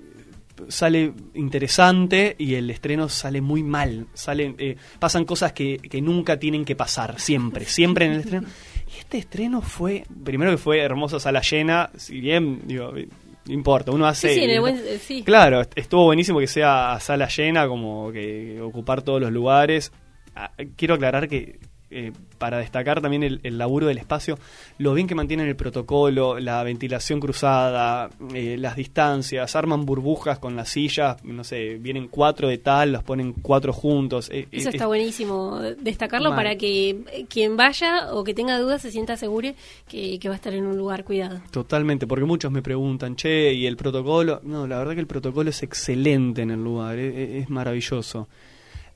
sale interesante y el estreno sale muy mal. Salen, eh, pasan cosas que, que nunca tienen que pasar, siempre, siempre en el estreno. Y este estreno fue, primero que fue hermosa sala llena, si bien, digo, eh, no importa, uno hace... Sí, sí, en el buen- eh, sí. Claro, est- estuvo buenísimo que sea a sala llena, como que ocupar todos los lugares. Ah, Quiero aclarar que eh, para destacar también el, el laburo del espacio, lo bien que mantienen el protocolo, la ventilación cruzada, eh, las distancias, arman burbujas con las sillas, no sé, vienen cuatro de tal, los ponen cuatro juntos. eh, Eso está es- buenísimo destacarlo Mal. para que quien vaya o que tenga dudas se sienta seguro que, que va a estar en un lugar cuidado. Totalmente, porque muchos me preguntan, che, ¿y el protocolo? No, la verdad que el protocolo es excelente en el lugar, e- e- es, maravilloso.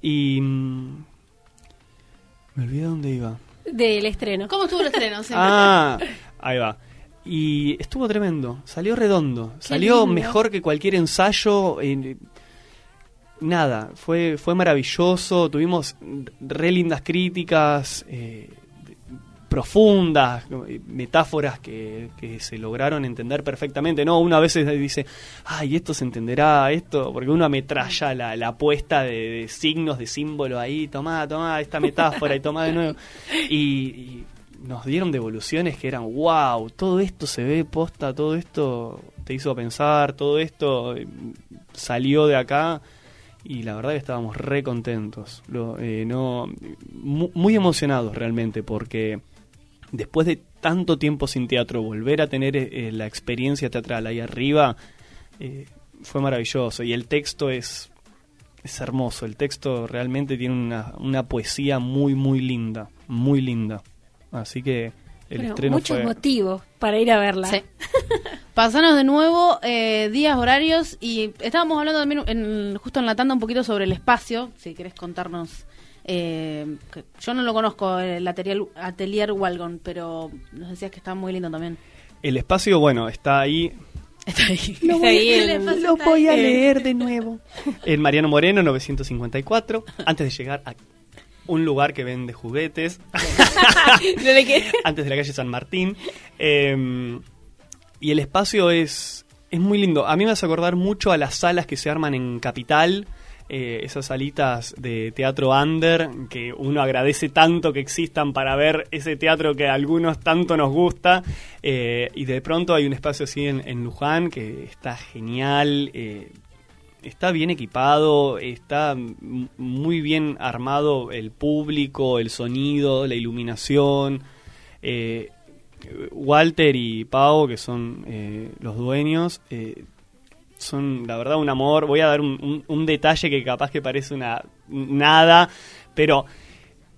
Y... me olvidé dónde iba. Del estreno. ¿Cómo estuvo el estreno? Ah, ahí va. Y estuvo tremendo, salió redondo, salió lindo. mejor que cualquier ensayo. nada, fue, fue maravilloso, tuvimos re lindas críticas, eh, profundas, metáforas que, que se lograron entender perfectamente. No, uno a veces dice, ay, esto se entenderá, esto, porque uno ametralla la, la apuesta de, signos, de símbolos ahí, tomá, tomá esta metáfora y tomá de nuevo. Y, nos dieron devoluciones que eran, wow, todo esto se ve posta, todo esto te hizo pensar, todo esto eh, salió de acá y la verdad que estábamos re contentos, Lo- eh, no, mu- muy emocionados realmente porque después de tanto tiempo sin teatro, volver a tener eh, la experiencia teatral ahí arriba eh, fue maravilloso. Y el texto es, es hermoso. El texto realmente tiene una, una poesía muy, muy linda. Muy linda. Así que el Bueno, estreno muchos fue... motivos para ir a verla. Sí. Pasanos de nuevo eh, días, horarios y estábamos hablando también en- justo en la tanda un poquito sobre el espacio, si querés contarnos. Eh, que yo no lo conozco, el atelier, atelier Walgon, pero nos decías que está muy lindo también. El espacio, bueno, está ahí Está ahí. Está ahí el- Lo voy a leer de nuevo. En Mariano Moreno, 954, antes de llegar a un lugar que vende juguetes, antes de la calle San Martín. Eh, y el espacio es, es muy lindo. A mí me hace acordar mucho a las salas que se arman en Capital. Eh, esas salitas de teatro under que uno agradece tanto que existan para ver ese teatro que a algunos tanto nos gusta eh, y de pronto hay un espacio así en, Luján que está genial eh, está bien equipado, está muy bien armado el público, el sonido, la iluminación. Walter y Pau, que son los dueños, son la verdad un amor. Voy a dar un, un- detalle que capaz que parece una nada, pero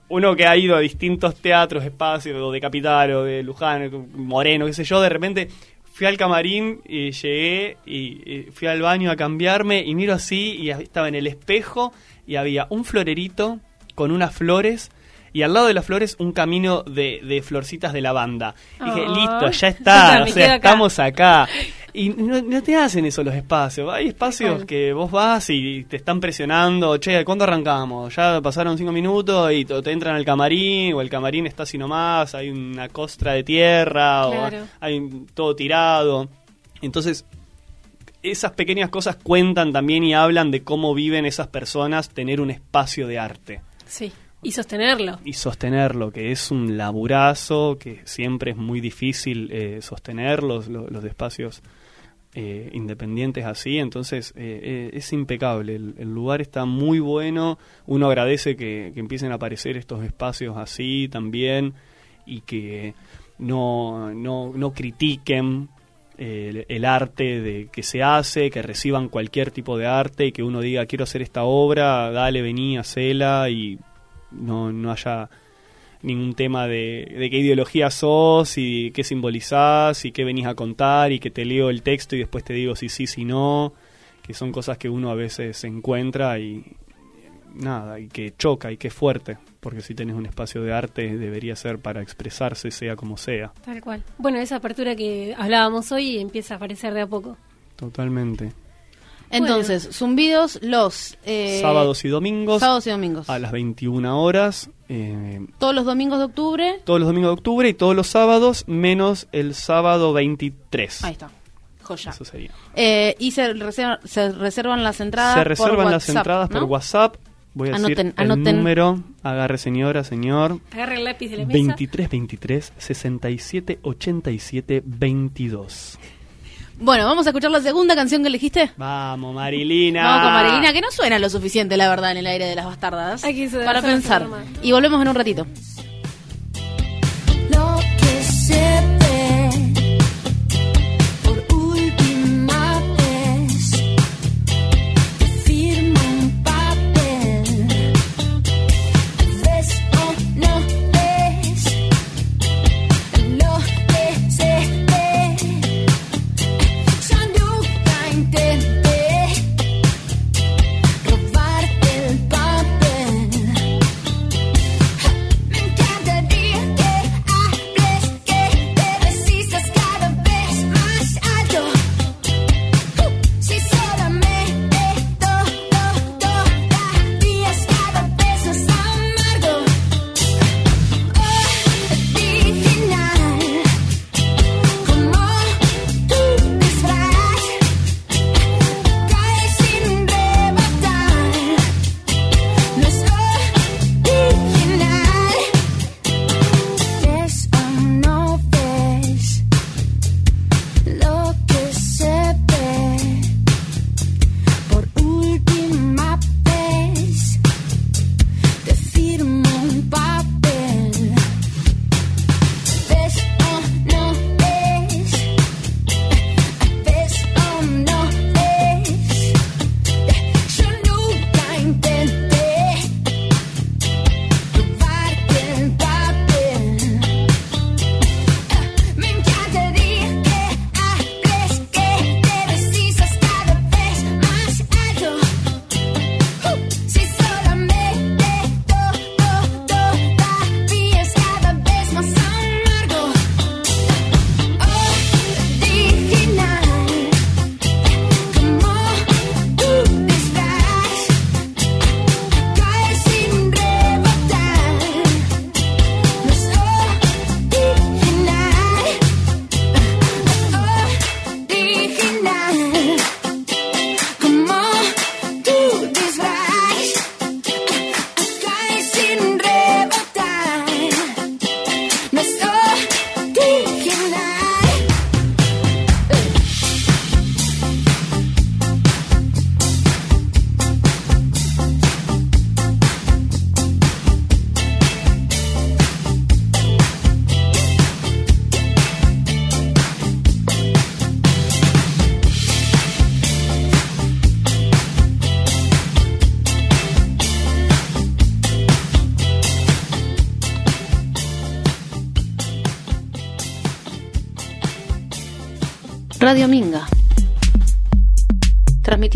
uno que ha ido a distintos teatros, espacios, de Capital, o de Luján, Moreno, qué sé yo, de repente fui al camarín y llegué y, y fui al baño a cambiarme y miro así y estaba en el espejo y había un florerito con unas flores y al lado de las flores un camino de, de florcitas de lavanda. Y dije, listo, ya está, o sea, acá. estamos acá. Y no, no te hacen eso los espacios. Hay espacios que vos vas y te están presionando. Che, ¿cuándo arrancamos? Ya pasaron cinco minutos y te te entran al camarín o el camarín está así nomás. Hay una costra de tierra Claro. o hay todo tirado. Entonces, esas pequeñas cosas cuentan también y hablan de cómo viven esas personas tener un espacio de arte Sí. Y sostenerlo. y sostenerlo, que es un laburazo, que siempre es muy difícil eh, sostener los, los, los espacios eh, independientes así, entonces eh, eh, es impecable, el, lugar está muy bueno, uno agradece que, que empiecen a aparecer estos espacios así también y que no, no, no critiquen el, el arte de que se hace, que reciban cualquier tipo de arte y que uno diga quiero hacer esta obra, dale, vení, hacela y no, no haya ningún tema de, de qué ideología sos y qué simbolizás y qué venís a contar y que te leo el texto y después te digo si sí, si no, que son cosas que uno a veces encuentra y nada, y que choca y que es fuerte, porque si tenés un espacio de arte debería ser para expresarse sea como sea, Tal cual. Bueno, esa apertura que hablábamos hoy empieza a aparecer de a poco. totalmente. Entonces, zumbidos los eh, Sábados y domingos sábados y domingos. a las 21 horas, eh, Todos los domingos de octubre. todos los domingos de octubre y todos los sábados menos el sábado 23. Ahí está. Joya. Eso sería. Eh, y se, reserva- se reservan las entradas. Se por reservan las WhatsApp, entradas ¿no? por WhatsApp. Voy a Anoten, decir el anoten. número. Agarre señora, señor. Agarra el lápiz de la mesa. 23 23 67 87 22. Bueno, vamos a escuchar la segunda canción que elegiste. Vamos, Marilina. Vamos con Marilina, que no suena lo suficiente, la verdad, en el aire de las bastardas. Hay que para pensar. Y volvemos en un ratito.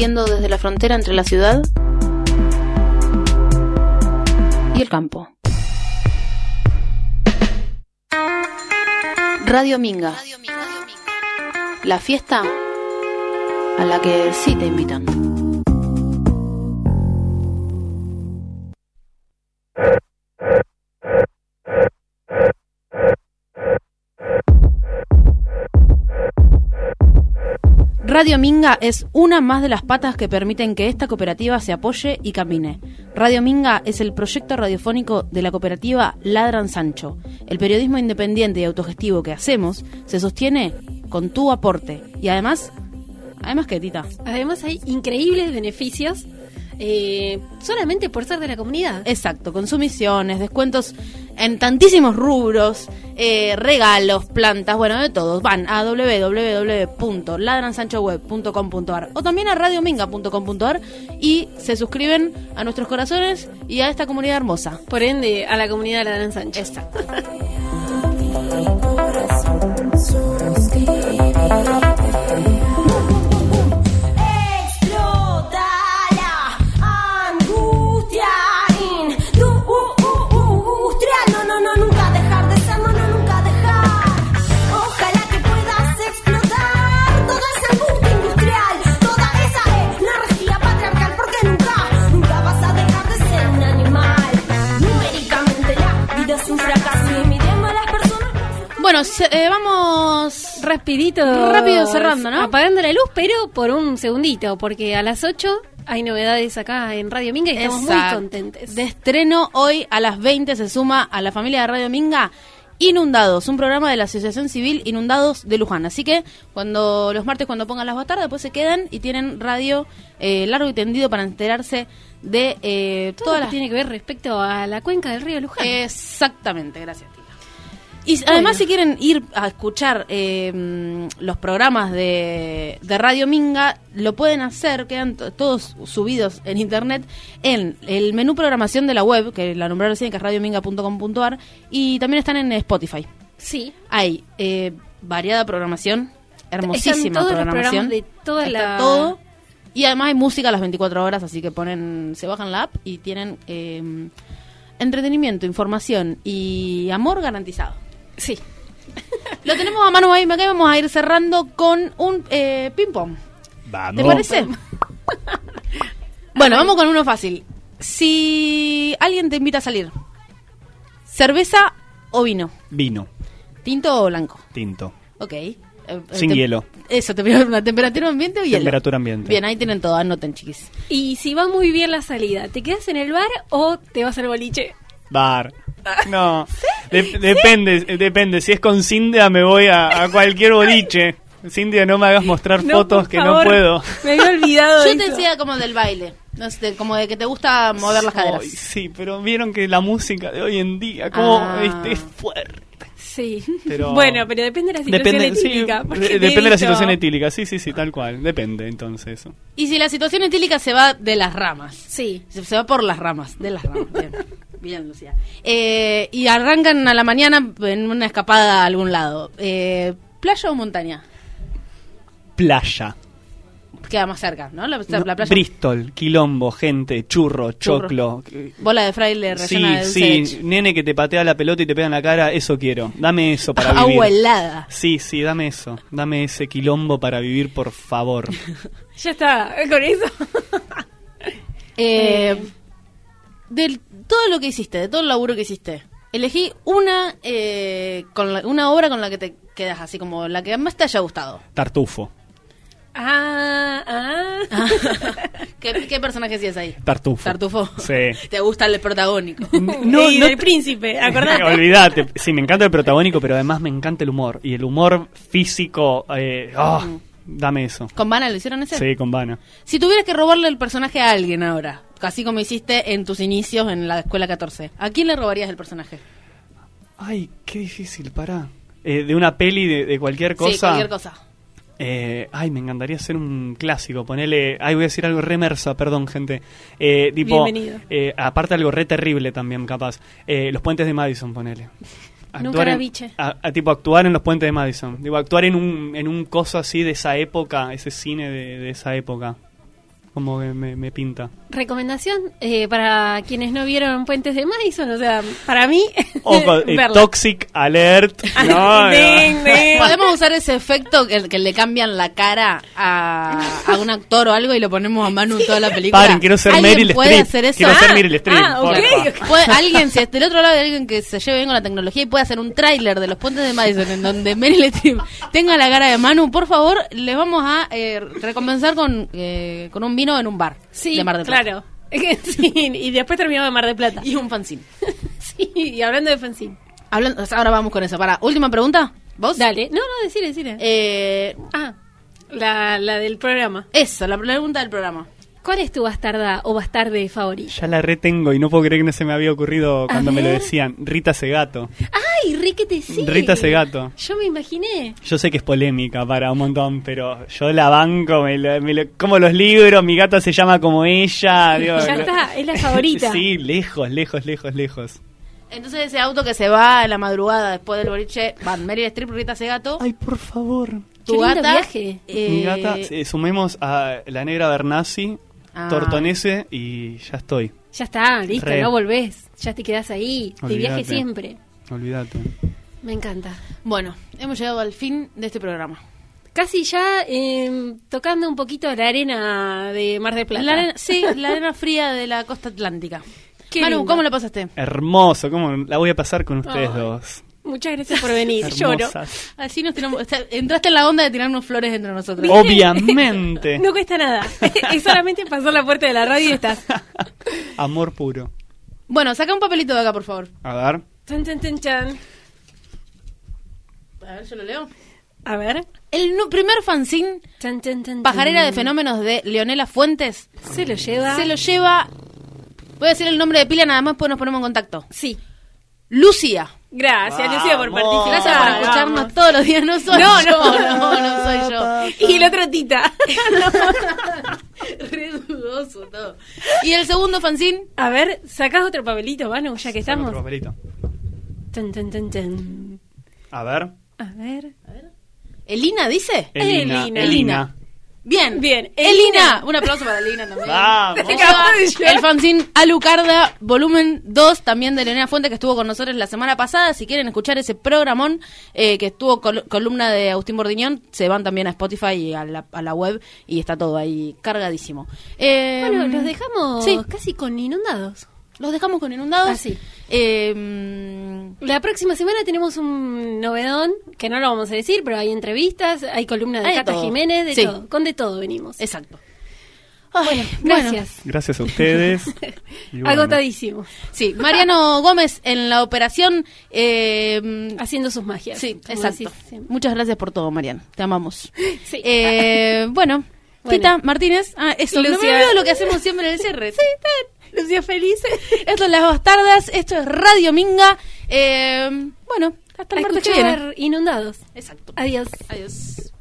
Desde la frontera entre la ciudad y el campo. Radio Minga. La fiesta a la que sí te invitan. Radio Minga es una más de las patas que permiten que esta cooperativa se apoye y camine. Radio Minga es el proyecto radiofónico de la cooperativa Ladran Sancho. El periodismo independiente y autogestivo que hacemos se sostiene con tu aporte y además Además que, Tita. Además hay increíbles beneficios eh, solamente por ser de la comunidad. Exacto, consumiciones, descuentos en tantísimos rubros, eh, regalos, plantas, bueno, de todo. Van a www.ladransanchoweb.com.ar o también a radiominga.com.ar y se suscriben a nuestros corazones y a esta comunidad hermosa. Por ende, a la comunidad de la Dan Sánchez. Exacto. Bueno, se- eh, vamos... Rapidito. Rápido cerrando, ¿no? Apagando la luz, pero por un segundito, porque a las 8 hay novedades acá en Radio Minga y estamos muy contentes. De estreno hoy a las 20 se suma a la familia de Radio Minga Inundados, un programa de la Asociación Civil Inundados de Luján. Así que cuando los martes cuando pongan las bastardas, después se quedan y tienen radio eh, largo y tendido para enterarse de eh, Todo lo las que tiene que ver respecto a la cuenca del río Luján. Exactamente, gracias. Y además, si quieren ir a escuchar eh, los programas de, de Radio Minga, lo pueden hacer, quedan todos subidos en internet en el menú programación de la web, que la nombré recién, que es radiominga.com.ar, y también están en Spotify. sí. Hay eh, variada programación, hermosísima todos programación. de toda Está la- todo. Y además hay música a las 24 horas, así que ponen, se bajan la app y tienen eh, entretenimiento, información y amor garantizado. Sí. Lo tenemos a mano ahí, acá y vamos a ir cerrando con un eh, ping-pong. Vamos. ¿Te parece? bueno, vamos con uno fácil. Si alguien te invita a salir, ¿cerveza o vino? Vino, ¿Tinto o blanco? tinto. Ok. Eh, eh, Sin tem- hielo. Eso, te pido una temperatura ambiente o hielo. Temperatura ambiente. Bien, ahí tienen todo, anoten, chiquis. Y si va muy bien la salida, ¿te quedas en el bar o te vas al boliche? Bar. No. De- Depende, eh, depende. Si es con Cindia me voy a, a cualquier boliche. Cindia, no me hagas mostrar No, fotos que favor. no puedo. Me había olvidado. Yo de te eso. decía como del baile, no sé, como de que te gusta mover las caderas. Sí, pero vieron que la música de hoy en día, como Ah. este, es fuerte. Sí. Pero- Bueno, pero depende de la situación Depende, etílica. depende de la situación etílica. Sí, sí, sí, tal cual. Depende, entonces. eso. Y si la situación etílica se va de las ramas. Sí. Se, se va por las ramas, de las ramas. Bien, bien Lucía. Eh, y arrancan a la mañana en una escapada a algún lado. Eh, ¿Playa o montaña? Playa. Queda más cerca, ¿no? La, playa. Bristol, quilombo, gente, churro, Churro. choclo. Bola de fraile Sí, rellena de dulce sí, de leche. nene que te patea la pelota y te pega en la cara, eso quiero. Dame eso para vivir. Agua helada. Sí, sí, dame eso. Dame ese quilombo para vivir, por favor. Ya está, con eso. Eh, de todo lo que hiciste, de todo el laburo que hiciste, elegí una, eh, con la- una obra con la que te quedas así como la que más te haya gustado. Tartufo. Ah, ah. ¿Qué, qué personaje sí es ahí? Tartufo. Tartufo. Sí. ¿Te gusta el protagónico? No, y no te- príncipe, acordate. Olvídate. Sí, me encanta el protagónico, pero además me encanta el humor. Y el humor físico. Eh, ah, Dame eso. ¿Con Vana lo hicieron ese? Sí, con Vana. Si tuvieras que robarle el personaje a alguien ahora, así como hiciste en tus inicios en la escuela 14, ¿a quién le robarías el personaje? Ay, qué difícil, pará. Eh, de una peli de, de cualquier cosa. Sí, cualquier cosa. Eh, ay, me encantaría hacer un clásico. Ponele. Ay, voy a decir algo remersa, perdón, gente. Eh, tipo, Bienvenido. eh, aparte, algo re terrible también, capaz. Los puentes de Madison, ponele. Nunca la en, a- a, tipo, actuar en los puentes de Madison. Digo, actuar en un, en un coso así de esa época, ese cine de, de esa época. Como que me, me pinta. Recomendación eh, para quienes no vieron Puentes de Madison, o sea, para mí, Ojo, eh. Toxic Alert. No, no. Ding, ding. Podemos usar ese efecto que, que le cambian la cara a, a un actor o algo y lo ponemos a Manu en toda la película. Paren, quiero ser ¿Alguien Meryl puede Streep. hacer eso? Quiero ser Ah, Meryl Streep. ah, ok, porfa. ok. Puede- alguien, si del otro lado hay alguien que se lleve bien con la tecnología y puede hacer un tráiler de los puentes de Madison en donde Meryl Streep tenga la cara de Manu, por favor, les vamos a eh, recompensar con, eh, con un vino en un bar Sí, de Mar del Plata. claro. Sí, y después terminamos de Mar de Plata. Y un fanzine. Sí, y hablando de fanzine. Hablando, ahora vamos con eso. Para, última pregunta. ¿Vos? Dale. No, no, decile, decile. Eh, ah, La, la del programa. Esa, la pregunta del programa. ¿Cuál es tu bastarda o bastarde favorito? Ya la retengo y no puedo creer que no se me había ocurrido cuando me lo ver. decían. Rita Segato. ¡Ay, Riquete sí! Rita Segato. Yo me imaginé. Yo sé que es polémica para un montón, pero yo la banco, me lo- me lo- como los libros, mi gata se llama como ella. digo, Ya está, es la favorita. sí, lejos, lejos, lejos, lejos. Entonces ese auto que se va en la madrugada después del boliche, van Meryl Streep, Rita Segato, Ay, por favor. tu Qué gata, viaje. eh, Mi gata, sí, sumemos a la negra Bernasi, Ah. Tortonese y ya estoy. Ya está, listo, Re. no volvés. Ya te quedás ahí, de viaje siempre. Olvídate. Me encanta. Bueno, hemos llegado al fin de este programa. Casi ya eh, tocando un poquito la arena de Mar del Plata. La arena, sí, la arena fría de la costa atlántica. Qué Manu, lindo. ¿cómo la pasaste? Hermoso, ¿cómo la voy a pasar con ustedes Ay. dos? Muchas gracias por venir. Lloro. Hermosas. Así nos o sea, entraste en la onda de tirarnos flores entre nosotros. Obviamente. No cuesta nada. es solamente pasar la puerta de la radio y estás. Amor puro. Bueno, saca un papelito de acá, por favor. A ver. Chan, chan, chan, chan. A ver, yo lo leo. A ver. El primer fanzine, Chan, chan, chan, Pajarera chan. de Fenómenos de Leonela Fuentes, Se lo lleva. se lo lleva. Voy a decir el nombre de pila nada más, pues nos ponemos en contacto. Sí. Lucía. Gracias, Lucía, por Vamos. participar. Gracias por escucharnos Vamos. todos los días. No soy No, yo. no. no, no soy yo. Y el otro Tita. Re dudoso todo. Y el segundo fanzine, A ver, sacás otro papelito, Manu, ya que estamos. otro papelito. Chan, chan. A ver. A ver. Elina dice. Elina. Elina. Elina. Bien. Bien, Elina. Un aplauso para Elina también. Vamos. El fanzine Alucarda, volumen 2, también de Leonela Fuente, que estuvo con nosotros la semana pasada. Si quieren escuchar ese programón, eh, que estuvo col- columna de Agustín Bordiñón, se van también a Spotify y a la, a la web y está todo ahí cargadísimo. Eh, Bueno, los dejamos sí. casi con inundados. Los dejamos con inundados. Ah, sí. Eh, mm, La próxima semana tenemos un novedón, que no lo vamos a decir, pero hay entrevistas, hay columna de Hay Cata todo. Jiménez, de Sí. todo. Con de todo venimos. exacto. bueno, gracias. Gracias a ustedes. Bueno, Agotadísimo. Sí, Mariano Gómez en la operación. eh, Haciendo sus magias. Sí, exacto. decís. Muchas gracias por todo, Mariano. Te amamos. Sí. Eh, bueno, Bueno. Tita Martínez. Ah, eso. No me Lucia- olvido lo que hacemos siempre en el cierre. Sí, Lucía feliz. Esto es Las Bastardas. Esto es Radio Minga. Eh, bueno, hasta A el martes que viene. inundados. Exacto. Adiós. Adiós.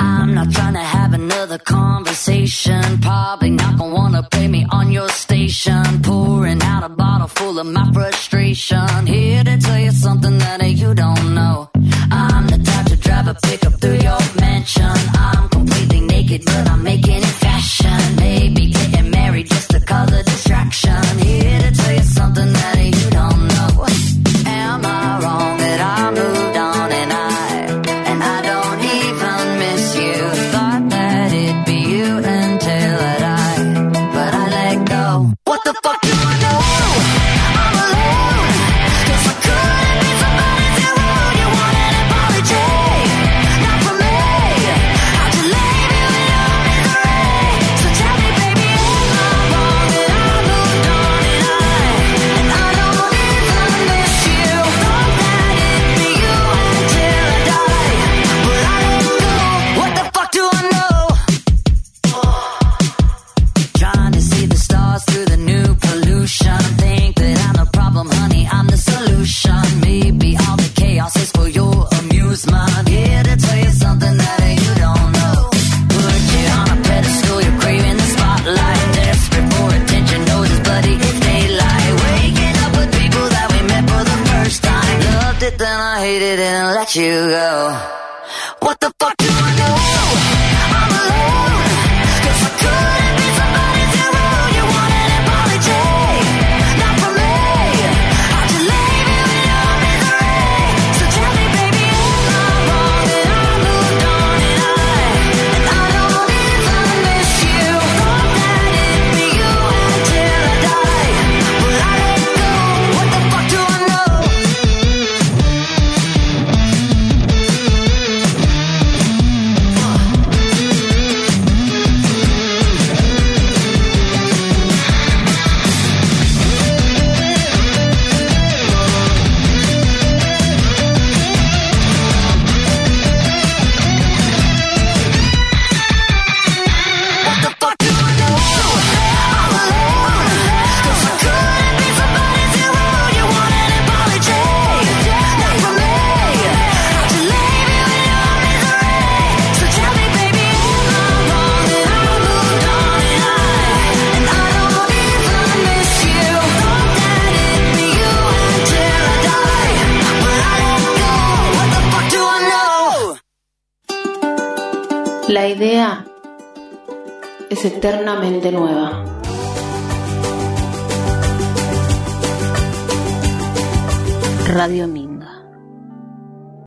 I'm not trying to have another conversation. Probably not gonna wanna play me on your station. Pouring out a bottle full of my frustration. Here to tell you something that you don't know. I'm the type to drive a pickup through your mansion. Let you go. What the fuck do es eternamente nueva.